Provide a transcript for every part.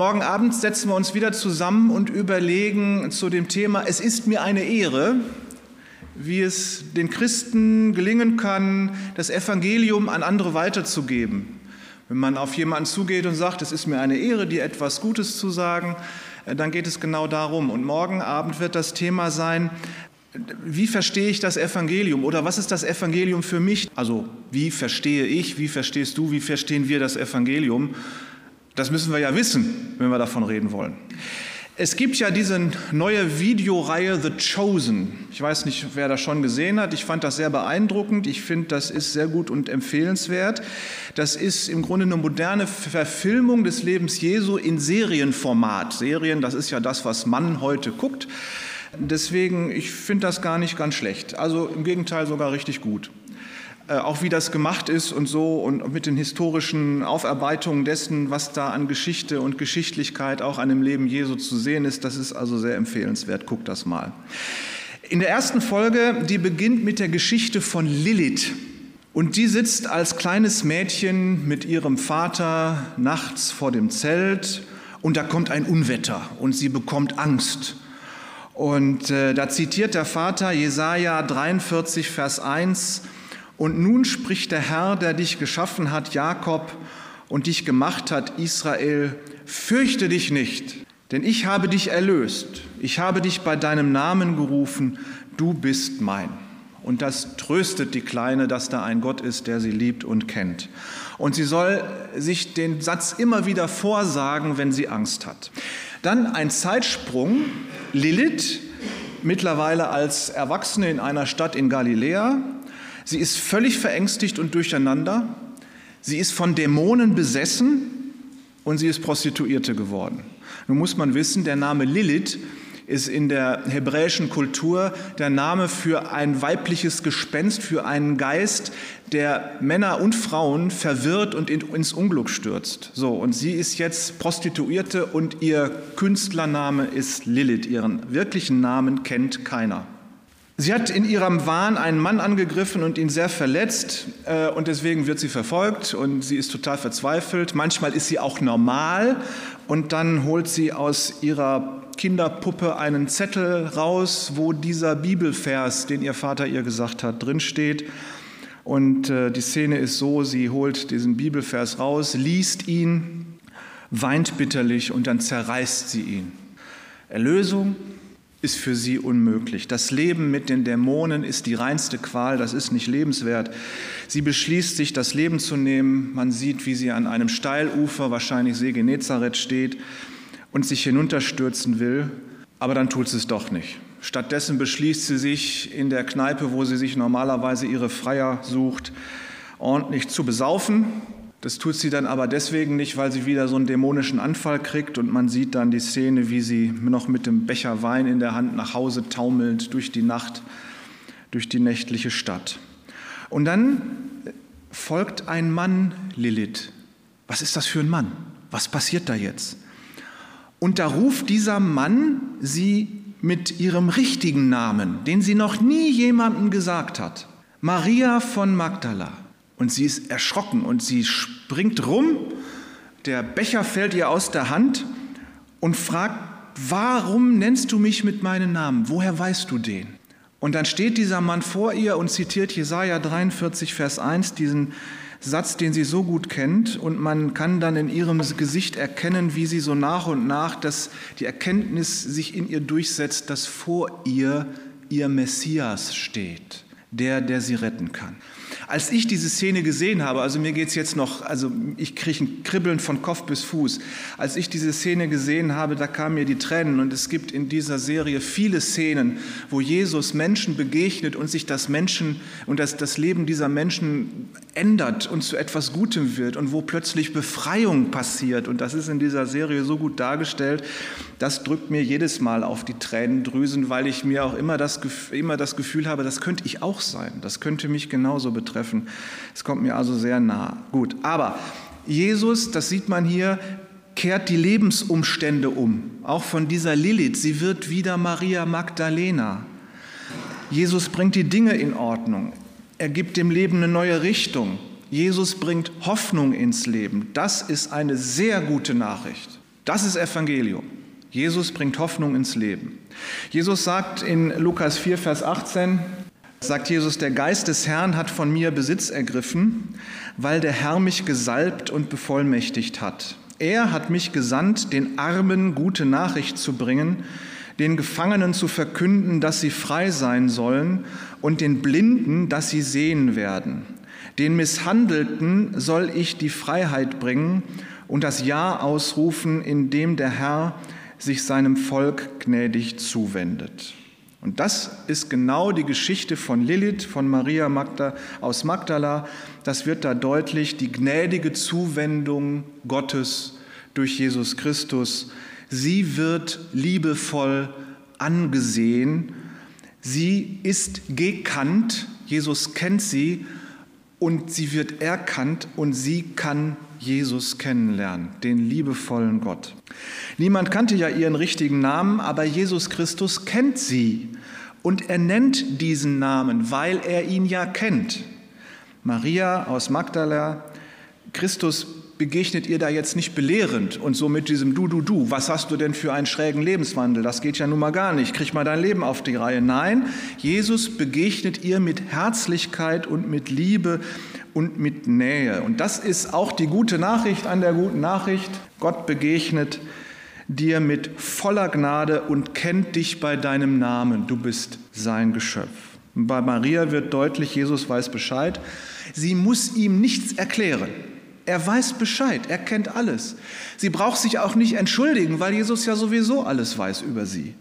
Morgen Abend setzen wir uns wieder zusammen und überlegen zu dem Thema, es ist mir eine Ehre, wie es den Christen gelingen kann, das Evangelium an andere weiterzugeben. Wenn man auf jemanden zugeht und sagt, es ist mir eine Ehre, dir etwas Gutes zu sagen, äh, dann geht es genau darum. Und morgen Abend wird das Thema sein, wie verstehe ich das Evangelium oder was ist das Evangelium für mich? Also wie verstehe ich, wie verstehst du, wie verstehen wir das Evangelium? Das müssen wir ja wissen, wenn wir davon reden wollen. Es gibt ja diese neue Videoreihe The Chosen. Ich weiß nicht, wer das schon gesehen hat. Ich fand das sehr beeindruckend. Ich finde, das ist sehr gut und empfehlenswert. Das ist im Grunde eine moderne Verfilmung des Lebens Jesu in Serienformat. Serien, das ist ja das, was man heute guckt. Deswegen, ich finde das gar nicht ganz schlecht. Also im Gegenteil sogar richtig gut. Äh, auch wie das gemacht ist und so und mit den historischen Aufarbeitungen dessen, was da an Geschichte und Geschichtlichkeit auch an dem Leben Jesu zu sehen ist, das ist also sehr empfehlenswert. Guckt das mal. In der ersten Folge, die beginnt mit der Geschichte von Lilith. Und die sitzt als kleines Mädchen mit ihrem Vater nachts vor dem Zelt und da kommt ein Unwetter und sie bekommt Angst. Und äh, da zitiert der Vater Jesaja 43, Vers 1, und nun spricht der Herr, der dich geschaffen hat, Jakob, und dich gemacht hat, Israel, fürchte dich nicht, denn ich habe dich erlöst, ich habe dich bei deinem Namen gerufen, du bist mein. Und das tröstet die Kleine, dass da ein Gott ist, der sie liebt und kennt. Und sie soll sich den Satz immer wieder vorsagen, wenn sie Angst hat. Dann ein Zeitsprung. Lilith, mittlerweile als Erwachsene in einer Stadt in Galiläa, Sie ist völlig verängstigt und durcheinander. Sie ist von Dämonen besessen und sie ist Prostituierte geworden. Nun muss man wissen, der Name Lilith ist in der hebräischen Kultur der Name für ein weibliches Gespenst, für einen Geist, der Männer und Frauen verwirrt und ins Unglück stürzt. So, und sie ist jetzt Prostituierte und ihr Künstlername ist Lilith. Ihren wirklichen Namen kennt keiner. Sie hat in ihrem Wahn einen Mann angegriffen und ihn sehr verletzt äh, und deswegen wird sie verfolgt und sie ist total verzweifelt. Manchmal ist sie auch normal und dann holt sie aus ihrer Kinderpuppe einen Zettel raus, wo dieser Bibelvers, den ihr Vater ihr gesagt hat, drinsteht. Und äh, die Szene ist so, sie holt diesen Bibelvers raus, liest ihn, weint bitterlich und dann zerreißt sie ihn. Erlösung, ist für sie unmöglich. Das Leben mit den Dämonen ist die reinste Qual, das ist nicht lebenswert. Sie beschließt sich, das Leben zu nehmen. Man sieht, wie sie an einem Steilufer, wahrscheinlich See Genezareth, steht und sich hinunterstürzen will, aber dann tut sie es doch nicht. Stattdessen beschließt sie sich, in der Kneipe, wo sie sich normalerweise ihre Freier sucht, ordentlich zu besaufen das tut sie dann aber deswegen nicht, weil sie wieder so einen dämonischen Anfall kriegt und man sieht dann die Szene, wie sie noch mit dem Becher Wein in der Hand nach Hause taumelt durch die Nacht, durch die nächtliche Stadt. Und dann folgt ein Mann Lilith. Was ist das für ein Mann? Was passiert da jetzt? Und da ruft dieser Mann sie mit ihrem richtigen Namen, den sie noch nie jemandem gesagt hat. Maria von Magdala. Und sie ist erschrocken und sie springt rum, der Becher fällt ihr aus der Hand und fragt, warum nennst du mich mit meinem Namen? Woher weißt du den? Und dann steht dieser Mann vor ihr und zitiert Jesaja 43, Vers 1, diesen Satz, den sie so gut kennt. Und man kann dann in ihrem Gesicht erkennen, wie sie so nach und nach, dass die Erkenntnis sich in ihr durchsetzt, dass vor ihr ihr Messias steht, der, der sie retten kann. Als ich diese Szene gesehen habe, also mir geht es jetzt noch, also ich kriege ein Kribbeln von Kopf bis Fuß. Als ich diese Szene gesehen habe, da kamen mir die Tränen und es gibt in dieser Serie viele Szenen, wo Jesus Menschen begegnet und sich das Menschen und das, das Leben dieser Menschen ändert und zu etwas Gutem wird und wo plötzlich Befreiung passiert. Und das ist in dieser Serie so gut dargestellt, das drückt mir jedes Mal auf die Tränendrüsen, weil ich mir auch immer das, immer das Gefühl habe, das könnte ich auch sein, das könnte mich genauso betreffen treffen. Es kommt mir also sehr nah. Gut, aber Jesus, das sieht man hier, kehrt die Lebensumstände um. Auch von dieser Lilith. Sie wird wieder Maria Magdalena. Jesus bringt die Dinge in Ordnung. Er gibt dem Leben eine neue Richtung. Jesus bringt Hoffnung ins Leben. Das ist eine sehr gute Nachricht. Das ist Evangelium. Jesus bringt Hoffnung ins Leben. Jesus sagt in Lukas 4, Vers 18, sagt Jesus, der Geist des Herrn hat von mir Besitz ergriffen, weil der Herr mich gesalbt und bevollmächtigt hat. Er hat mich gesandt, den Armen gute Nachricht zu bringen, den Gefangenen zu verkünden, dass sie frei sein sollen und den Blinden, dass sie sehen werden. Den Misshandelten soll ich die Freiheit bringen und das Ja ausrufen, in dem der Herr sich seinem Volk gnädig zuwendet. Und das ist genau die Geschichte von Lilith, von Maria Magda, aus Magdala. Das wird da deutlich, die gnädige Zuwendung Gottes durch Jesus Christus. Sie wird liebevoll angesehen. Sie ist gekannt. Jesus kennt sie und sie wird erkannt und sie kann Jesus kennenlernen, den liebevollen Gott. Niemand kannte ja ihren richtigen Namen, aber Jesus Christus kennt sie und er nennt diesen Namen, weil er ihn ja kennt. Maria aus Magdala, Christus begegnet ihr da jetzt nicht belehrend und so mit diesem Du, Du, Du, was hast du denn für einen schrägen Lebenswandel? Das geht ja nun mal gar nicht. Krieg mal dein Leben auf die Reihe. Nein, Jesus begegnet ihr mit Herzlichkeit und mit Liebe und mit Nähe. Und das ist auch die gute Nachricht an der guten Nachricht. Gott begegnet dir mit voller Gnade und kennt dich bei deinem Namen. Du bist sein Geschöpf. bei Maria wird deutlich, Jesus weiß Bescheid. Sie muss ihm nichts erklären. Er weiß Bescheid, er kennt alles. Sie braucht sich auch nicht entschuldigen, weil Jesus ja sowieso alles weiß über sie.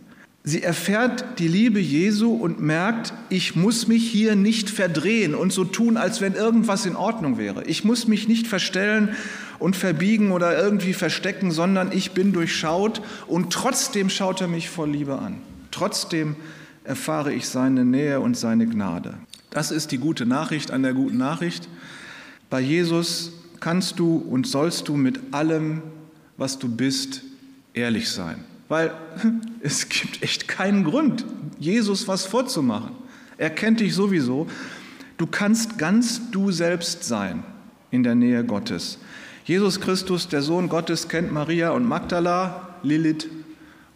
Sie erfährt die Liebe Jesu und merkt, ich muss mich hier nicht verdrehen und so tun, als wenn irgendwas in Ordnung wäre. Ich muss mich nicht verstellen und verbiegen oder irgendwie verstecken, sondern ich bin durchschaut und trotzdem schaut er mich voll Liebe an. Trotzdem erfahre ich seine Nähe und seine Gnade. Das ist die gute Nachricht an der guten Nachricht. Bei Jesus kannst du und sollst du mit allem, was du bist, ehrlich sein. Weil es gibt echt keinen Grund, Jesus was vorzumachen. Er kennt dich sowieso. Du kannst ganz du selbst sein in der Nähe Gottes. Jesus Christus, der Sohn Gottes, kennt Maria und Magdala, Lilith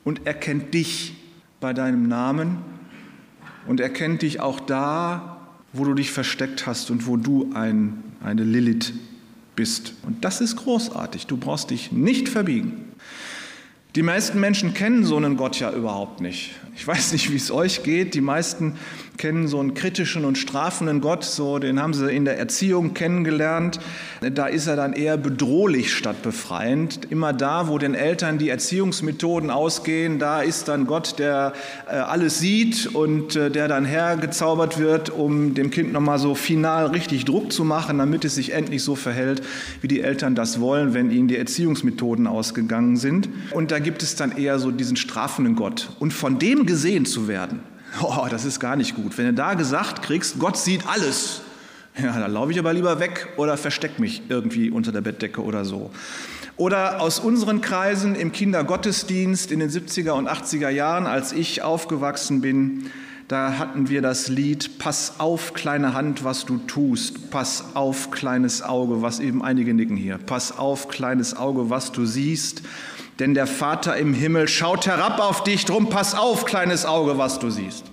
und er kennt dich bei deinem Namen und er kennt dich auch da, wo du dich versteckt hast und wo du ein, eine Lilith bist. Und das ist großartig. Du brauchst dich nicht verbiegen. Die meisten Menschen kennen so einen Gott ja überhaupt nicht. Ich weiß nicht, wie es euch geht. Die meisten kennen so einen kritischen und strafenden Gott, so den haben sie in der Erziehung kennengelernt. Da ist er dann eher bedrohlich statt befreiend. Immer da, wo den Eltern die Erziehungsmethoden ausgehen, da ist dann Gott, der äh, alles sieht und äh, der dann hergezaubert wird, um dem Kind nochmal so final richtig Druck zu machen, damit es sich endlich so verhält, wie die Eltern das wollen, wenn ihnen die Erziehungsmethoden ausgegangen sind. Und da gibt es dann eher so diesen strafenden Gott. Und von dem gesehen zu werden, oh, das ist gar nicht gut. Wenn du da gesagt kriegst, Gott sieht alles, ja, dann laufe ich aber lieber weg oder verstecke mich irgendwie unter der Bettdecke oder so. Oder aus unseren Kreisen im Kindergottesdienst in den 70er und 80er Jahren, als ich aufgewachsen bin, da hatten wir das Lied Pass auf, kleine Hand, was du tust. Pass auf, kleines Auge, was eben einige nicken hier. Pass auf, kleines Auge, was du siehst denn der Vater im Himmel schaut herab auf dich, drum pass auf, kleines Auge, was du siehst.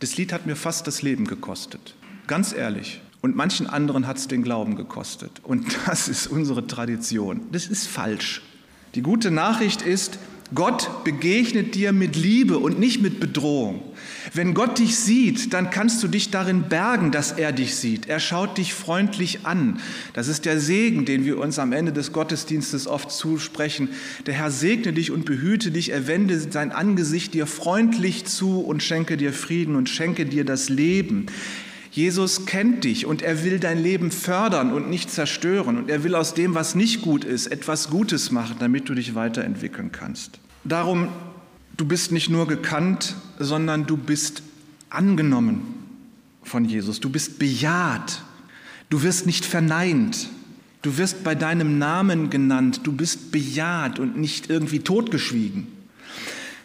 Das Lied hat mir fast das Leben gekostet, ganz ehrlich. Und manchen anderen hat es den Glauben gekostet. Und das ist unsere Tradition. Das ist falsch. Die gute Nachricht ist, Gott begegnet dir mit Liebe und nicht mit Bedrohung. Wenn Gott dich sieht, dann kannst du dich darin bergen, dass er dich sieht. Er schaut dich freundlich an. Das ist der Segen, den wir uns am Ende des Gottesdienstes oft zusprechen. Der Herr segne dich und behüte dich, er wende sein Angesicht dir freundlich zu und schenke dir Frieden und schenke dir das Leben. Jesus kennt dich und er will dein Leben fördern und nicht zerstören. Und er will aus dem, was nicht gut ist, etwas Gutes machen, damit du dich weiterentwickeln kannst. Darum, du bist nicht nur gekannt, sondern du bist angenommen von Jesus. Du bist bejaht. Du wirst nicht verneint. Du wirst bei deinem Namen genannt. Du bist bejaht und nicht irgendwie totgeschwiegen.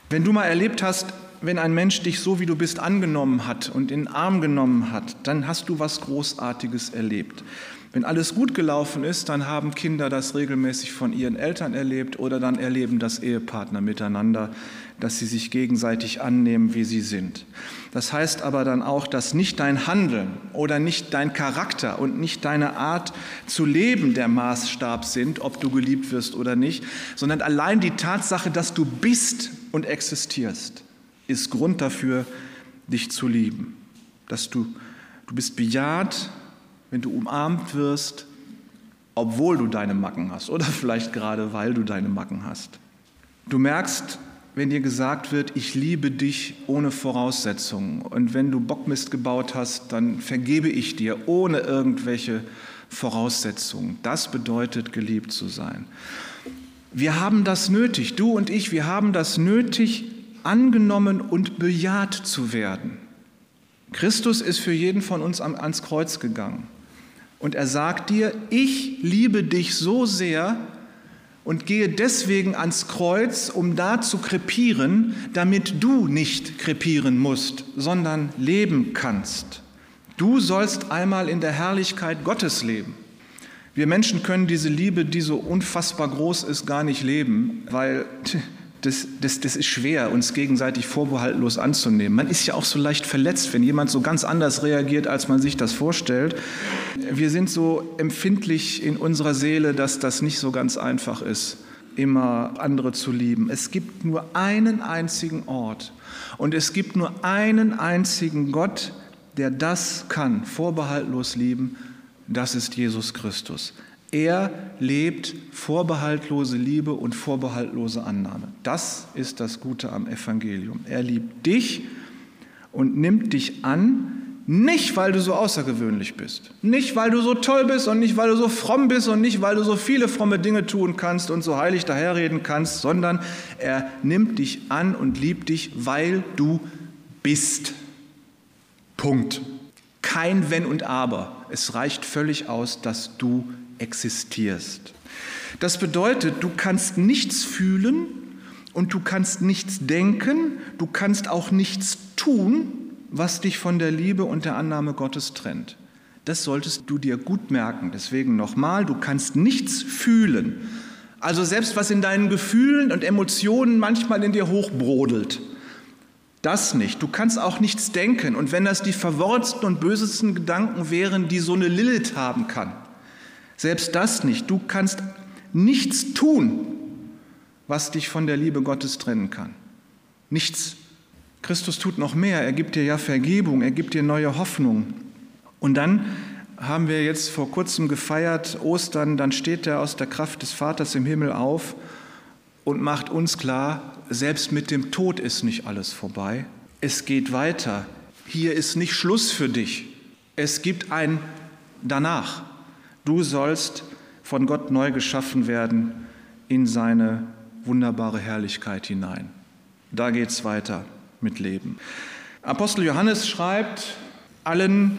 Wenn du mal erlebt hast, wenn ein Mensch dich so wie du bist angenommen hat und in den Arm genommen hat, dann hast du was Großartiges erlebt. Wenn alles gut gelaufen ist, dann haben Kinder das regelmäßig von ihren Eltern erlebt oder dann erleben das Ehepartner miteinander, dass sie sich gegenseitig annehmen, wie sie sind. Das heißt aber dann auch, dass nicht dein Handeln oder nicht dein Charakter und nicht deine Art zu leben der Maßstab sind, ob du geliebt wirst oder nicht, sondern allein die Tatsache, dass du bist und existierst, ist Grund dafür, dich zu lieben. Dass du, du bist bejaht, wenn du umarmt wirst, obwohl du deine Macken hast oder vielleicht gerade weil du deine Macken hast. Du merkst, wenn dir gesagt wird, ich liebe dich ohne Voraussetzungen und wenn du Bockmist gebaut hast, dann vergebe ich dir ohne irgendwelche Voraussetzungen. Das bedeutet, geliebt zu sein. Wir haben das nötig, du und ich, wir haben das nötig, angenommen und bejaht zu werden. Christus ist für jeden von uns ans Kreuz gegangen. Und er sagt dir, ich liebe dich so sehr und gehe deswegen ans Kreuz, um da zu krepieren, damit du nicht krepieren musst, sondern leben kannst. Du sollst einmal in der Herrlichkeit Gottes leben. Wir Menschen können diese Liebe, die so unfassbar groß ist, gar nicht leben, weil das, das, das ist schwer, uns gegenseitig vorbehaltlos anzunehmen. Man ist ja auch so leicht verletzt, wenn jemand so ganz anders reagiert, als man sich das vorstellt. Wir sind so empfindlich in unserer Seele, dass das nicht so ganz einfach ist, immer andere zu lieben. Es gibt nur einen einzigen Ort und es gibt nur einen einzigen Gott, der das kann, vorbehaltlos lieben. Das ist Jesus Christus. Er lebt vorbehaltlose Liebe und vorbehaltlose Annahme. Das ist das Gute am Evangelium. Er liebt dich und nimmt dich an, nicht weil du so außergewöhnlich bist, nicht weil du so toll bist und nicht weil du so fromm bist und nicht weil du so viele fromme Dinge tun kannst und so heilig daherreden kannst, sondern er nimmt dich an und liebt dich, weil du bist. Punkt. Kein Wenn und Aber. Es reicht völlig aus, dass du bist existierst. Das bedeutet, du kannst nichts fühlen und du kannst nichts denken, du kannst auch nichts tun, was dich von der Liebe und der Annahme Gottes trennt. Das solltest du dir gut merken. Deswegen nochmal, du kannst nichts fühlen. Also selbst was in deinen Gefühlen und Emotionen manchmal in dir hochbrodelt, das nicht. Du kannst auch nichts denken. Und wenn das die verworrensten und bösesten Gedanken wären, die so eine Lilith haben kann, selbst das nicht. Du kannst nichts tun, was dich von der Liebe Gottes trennen kann. Nichts. Christus tut noch mehr. Er gibt dir ja Vergebung, er gibt dir neue Hoffnung. Und dann haben wir jetzt vor kurzem gefeiert, Ostern, dann steht er aus der Kraft des Vaters im Himmel auf und macht uns klar, selbst mit dem Tod ist nicht alles vorbei. Es geht weiter. Hier ist nicht Schluss für dich. Es gibt ein danach. Du sollst von Gott neu geschaffen werden in seine wunderbare Herrlichkeit hinein. Da geht es weiter mit Leben. Apostel Johannes schreibt, allen,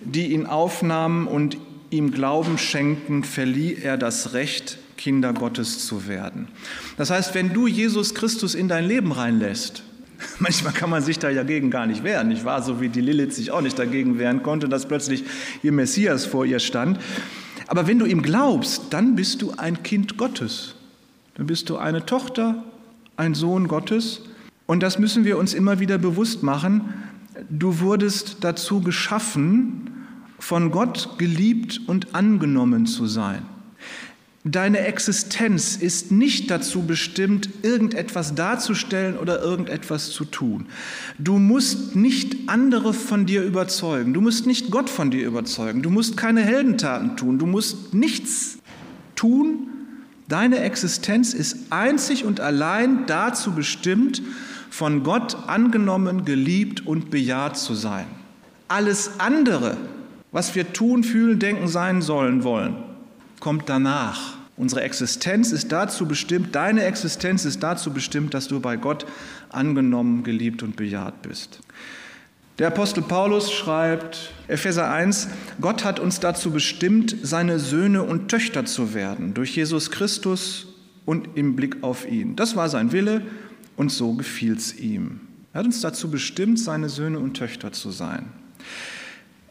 die ihn aufnahmen und ihm Glauben schenkten, verlieh er das Recht, Kinder Gottes zu werden. Das heißt, wenn du Jesus Christus in dein Leben reinlässt, Manchmal kann man sich da dagegen gar nicht wehren, nicht wahr? So wie die Lilith sich auch nicht dagegen wehren konnte, dass plötzlich ihr Messias vor ihr stand. Aber wenn du ihm glaubst, dann bist du ein Kind Gottes. Dann bist du eine Tochter, ein Sohn Gottes. Und das müssen wir uns immer wieder bewusst machen. Du wurdest dazu geschaffen, von Gott geliebt und angenommen zu sein. Deine Existenz ist nicht dazu bestimmt, irgendetwas darzustellen oder irgendetwas zu tun. Du musst nicht andere von dir überzeugen. Du musst nicht Gott von dir überzeugen. Du musst keine Heldentaten tun. Du musst nichts tun. Deine Existenz ist einzig und allein dazu bestimmt, von Gott angenommen, geliebt und bejaht zu sein. Alles andere, was wir tun, fühlen, denken, sein sollen wollen, kommt danach. Unsere Existenz ist dazu bestimmt, deine Existenz ist dazu bestimmt, dass du bei Gott angenommen, geliebt und bejaht bist. Der Apostel Paulus schreibt, Epheser 1, Gott hat uns dazu bestimmt, seine Söhne und Töchter zu werden, durch Jesus Christus und im Blick auf ihn. Das war sein Wille und so gefiel es ihm. Er hat uns dazu bestimmt, seine Söhne und Töchter zu sein.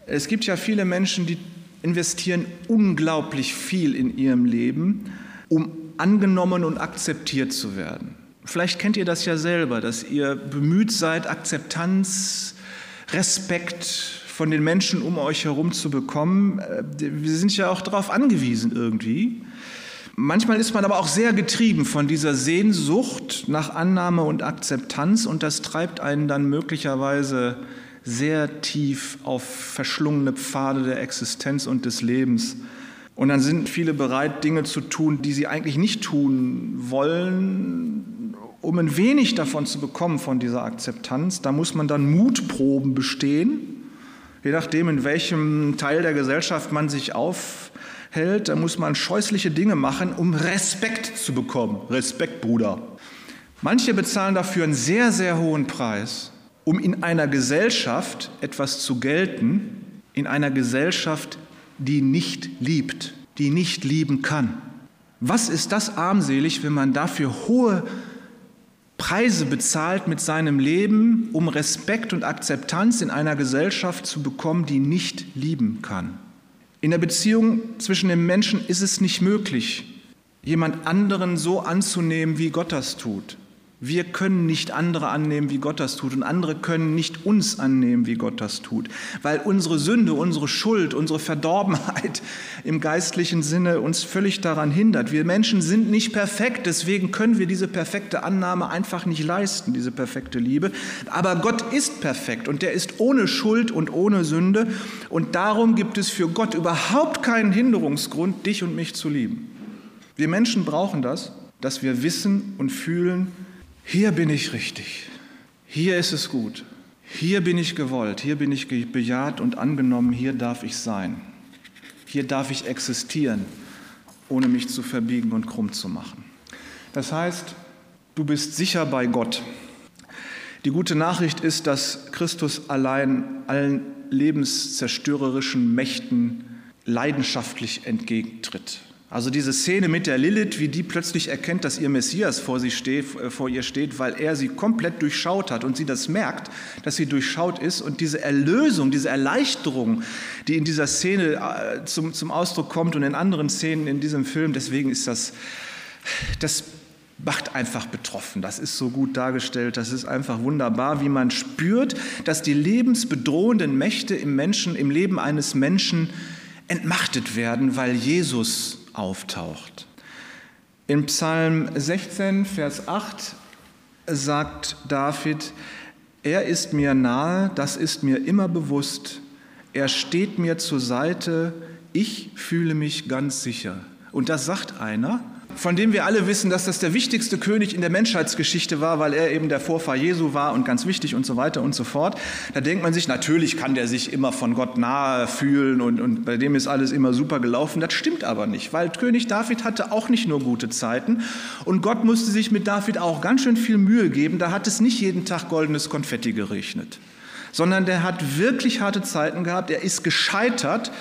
Es gibt ja viele Menschen, die investieren unglaublich viel in ihrem Leben, um angenommen und akzeptiert zu werden. Vielleicht kennt ihr das ja selber, dass ihr bemüht seid, Akzeptanz, Respekt von den Menschen um euch herum zu bekommen. Äh, wir sind ja auch darauf angewiesen irgendwie. Manchmal ist man aber auch sehr getrieben von dieser Sehnsucht nach Annahme und Akzeptanz und das treibt einen dann möglicherweise sehr tief auf verschlungene Pfade der Existenz und des Lebens. Und dann sind viele bereit, Dinge zu tun, die sie eigentlich nicht tun wollen, um ein wenig davon zu bekommen, von dieser Akzeptanz. Da muss man dann Mutproben bestehen, je nachdem, in welchem Teil der Gesellschaft man sich aufhält. Da muss man scheußliche Dinge machen, um Respekt zu bekommen. Respekt, Bruder. Manche bezahlen dafür einen sehr, sehr hohen Preis um in einer Gesellschaft etwas zu gelten, in einer Gesellschaft, die nicht liebt, die nicht lieben kann. Was ist das armselig, wenn man dafür hohe Preise bezahlt mit seinem Leben, um Respekt und Akzeptanz in einer Gesellschaft zu bekommen, die nicht lieben kann? In der Beziehung zwischen den Menschen ist es nicht möglich, jemand anderen so anzunehmen, wie Gott das tut. Wir können nicht andere annehmen, wie Gott das tut, und andere können nicht uns annehmen, wie Gott das tut, weil unsere Sünde, unsere Schuld, unsere Verdorbenheit im geistlichen Sinne uns völlig daran hindert. Wir Menschen sind nicht perfekt, deswegen können wir diese perfekte Annahme einfach nicht leisten, diese perfekte Liebe. Aber Gott ist perfekt und der ist ohne Schuld und ohne Sünde, und darum gibt es für Gott überhaupt keinen Hinderungsgrund, dich und mich zu lieben. Wir Menschen brauchen das, dass wir wissen und fühlen, hier bin ich richtig, hier ist es gut, hier bin ich gewollt, hier bin ich bejaht und angenommen, hier darf ich sein, hier darf ich existieren, ohne mich zu verbiegen und krumm zu machen. Das heißt, du bist sicher bei Gott. Die gute Nachricht ist, dass Christus allein allen lebenszerstörerischen Mächten leidenschaftlich entgegentritt. Also diese Szene mit der Lilith, wie die plötzlich erkennt, dass ihr Messias vor, sie steht, äh, vor ihr steht, weil er sie komplett durchschaut hat und sie das merkt, dass sie durchschaut ist. Und diese Erlösung, diese Erleichterung, die in dieser Szene äh, zum, zum Ausdruck kommt und in anderen Szenen in diesem Film, deswegen ist das, das macht einfach betroffen. Das ist so gut dargestellt, das ist einfach wunderbar, wie man spürt, dass die lebensbedrohenden Mächte im Menschen, im Leben eines Menschen entmachtet werden, weil Jesus auftaucht. In Psalm 16, Vers 8 sagt David, er ist mir nahe, das ist mir immer bewusst, er steht mir zur Seite, ich fühle mich ganz sicher. Und das sagt einer, von dem wir alle wissen, dass das der wichtigste König in der Menschheitsgeschichte war, weil er eben der Vorfahr Jesu war und ganz wichtig und so weiter und so fort. Da denkt man sich, natürlich kann der sich immer von Gott nahe fühlen und, und bei dem ist alles immer super gelaufen. Das stimmt aber nicht, weil König David hatte auch nicht nur gute Zeiten und Gott musste sich mit David auch ganz schön viel Mühe geben. Da hat es nicht jeden Tag goldenes Konfetti geregnet sondern der hat wirklich harte Zeiten gehabt. Er ist gescheitert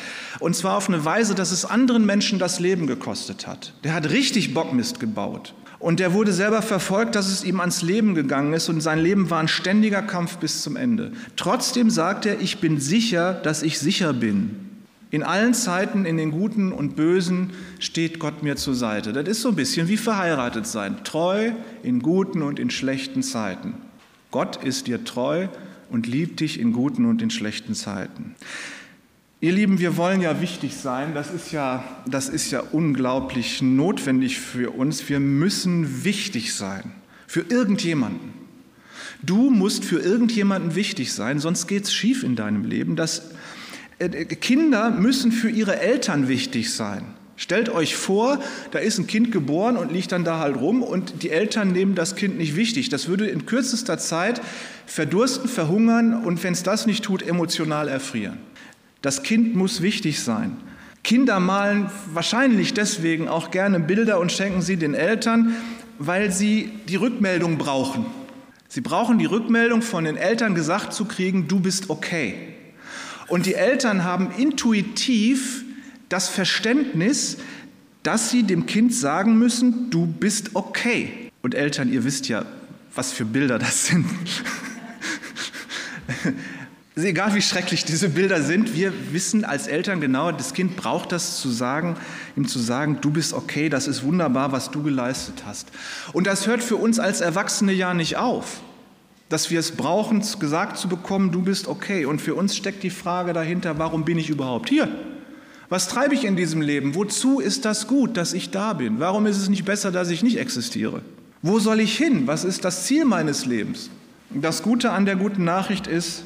und zwar auf eine Weise, dass es anderen Menschen das Leben gekostet hat. Der hat richtig Bockmist gebaut. Und der wurde selber verfolgt, dass es ihm ans Leben gegangen ist und sein Leben war ein ständiger Kampf bis zum Ende. Trotzdem sagt er, ich bin sicher, dass ich sicher bin. In allen Zeiten, in den Guten und Bösen, steht Gott mir zur Seite. Das ist so ein bisschen wie verheiratet sein. Treu in guten und in schlechten Zeiten. Gott ist dir treu und liebt dich in guten und in schlechten Zeiten. Ihr Lieben, wir wollen ja wichtig sein. Das ist ja, das ist ja unglaublich notwendig für uns. Wir müssen wichtig sein für irgendjemanden. Du musst für irgendjemanden wichtig sein, sonst geht es schief in deinem Leben. Das, äh, Kinder müssen für ihre Eltern wichtig sein. Stellt euch vor, da ist ein Kind geboren und liegt dann da halt rum und die Eltern nehmen das Kind nicht wichtig. Das würde in kürzester Zeit verdursten, verhungern und wenn es das nicht tut, emotional erfrieren. Das Kind muss wichtig sein. Kinder malen wahrscheinlich deswegen auch gerne Bilder und schenken sie den Eltern, weil sie die Rückmeldung brauchen. Sie brauchen die Rückmeldung von den Eltern gesagt zu kriegen, du bist okay. Und die Eltern haben intuitiv das Verständnis, dass sie dem Kind sagen müssen, du bist okay. Und Eltern, ihr wisst ja, was für Bilder das sind. Egal wie schrecklich diese Bilder sind, wir wissen als Eltern genau, das Kind braucht das zu sagen, ihm zu sagen, du bist okay, das ist wunderbar, was du geleistet hast. Und das hört für uns als Erwachsene ja nicht auf, dass wir es brauchen, gesagt zu bekommen, du bist okay. Und für uns steckt die Frage dahinter, warum bin ich überhaupt hier? Was treibe ich in diesem Leben? Wozu ist das gut, dass ich da bin? Warum ist es nicht besser, dass ich nicht existiere? Wo soll ich hin? Was ist das Ziel meines Lebens? Das Gute an der guten Nachricht ist,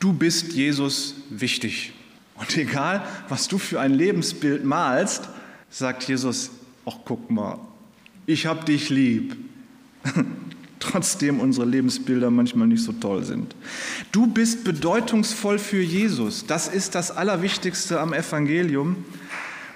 du bist Jesus wichtig. Und egal, was du für ein Lebensbild malst, sagt Jesus, ach guck mal, ich hab dich lieb. Trotzdem unsere Lebensbilder manchmal nicht so toll sind. Du bist bedeutungsvoll für Jesus. Das ist das Allerwichtigste am Evangelium.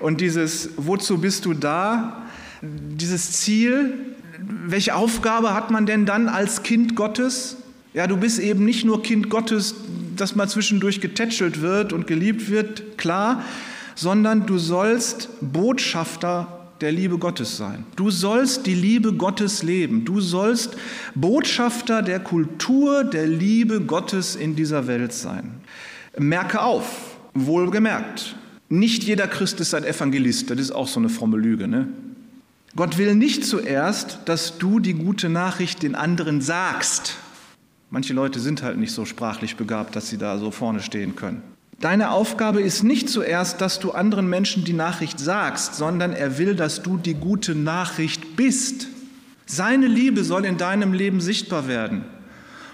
Und dieses, wozu bist du da? Dieses Ziel, welche Aufgabe hat man denn dann als Kind Gottes? Ja, du bist eben nicht nur Kind Gottes, das mal zwischendurch getätschelt wird und geliebt wird, klar, sondern du sollst Botschafter der Liebe Gottes sein. Du sollst die Liebe Gottes leben. Du sollst Botschafter der Kultur der Liebe Gottes in dieser Welt sein. Merke auf, wohlgemerkt, nicht jeder Christ ist ein Evangelist. Das ist auch so eine fromme Lüge. Ne? Gott will nicht zuerst, dass du die gute Nachricht den anderen sagst. Manche Leute sind halt nicht so sprachlich begabt, dass sie da so vorne stehen können. Deine Aufgabe ist nicht zuerst, dass du anderen Menschen die Nachricht sagst, sondern er will, dass du die gute Nachricht bist. Seine Liebe soll in deinem Leben sichtbar werden.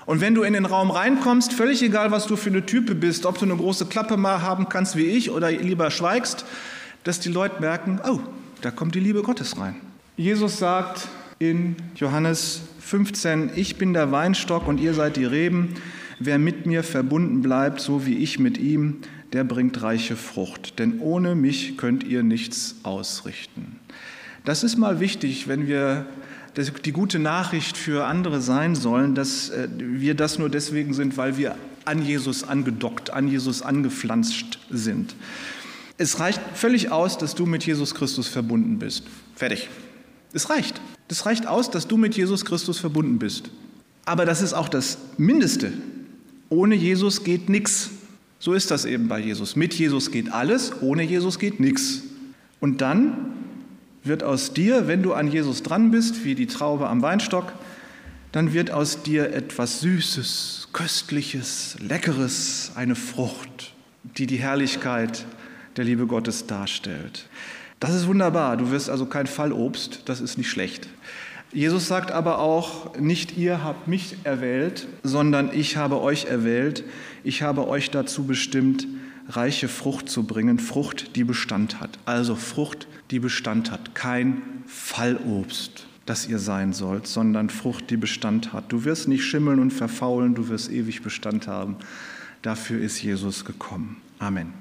Und wenn du in den Raum reinkommst, völlig egal, was du für eine Type bist, ob du eine große Klappe mal haben kannst wie ich oder lieber schweigst, dass die Leute merken, oh, da kommt die Liebe Gottes rein. Jesus sagt in Johannes 15, ich bin der Weinstock und ihr seid die Reben. Wer mit mir verbunden bleibt, so wie ich mit ihm, der bringt reiche Frucht. Denn ohne mich könnt ihr nichts ausrichten. Das ist mal wichtig, wenn wir die gute Nachricht für andere sein sollen, dass äh, wir das nur deswegen sind, weil wir an Jesus angedockt, an Jesus angepflanzt sind. Es reicht völlig aus, dass du mit Jesus Christus verbunden bist. Fertig. Es reicht. Es reicht aus, dass du mit Jesus Christus verbunden bist. Aber das ist auch das Mindeste, ohne Jesus geht nichts. So ist das eben bei Jesus. Mit Jesus geht alles, ohne Jesus geht nichts. Und dann wird aus dir, wenn du an Jesus dran bist, wie die Traube am Weinstock, dann wird aus dir etwas Süßes, Köstliches, Leckeres, eine Frucht, die die Herrlichkeit der Liebe Gottes darstellt. Das ist wunderbar. Du wirst also kein Fallobst, das ist nicht schlecht. Jesus sagt aber auch, nicht ihr habt mich erwählt, sondern ich habe euch erwählt. Ich habe euch dazu bestimmt, reiche Frucht zu bringen, Frucht, die Bestand hat. Also Frucht, die Bestand hat. Kein Fallobst, das ihr sein sollt, sondern Frucht, die Bestand hat. Du wirst nicht schimmeln und verfaulen, du wirst ewig Bestand haben. Dafür ist Jesus gekommen. Amen.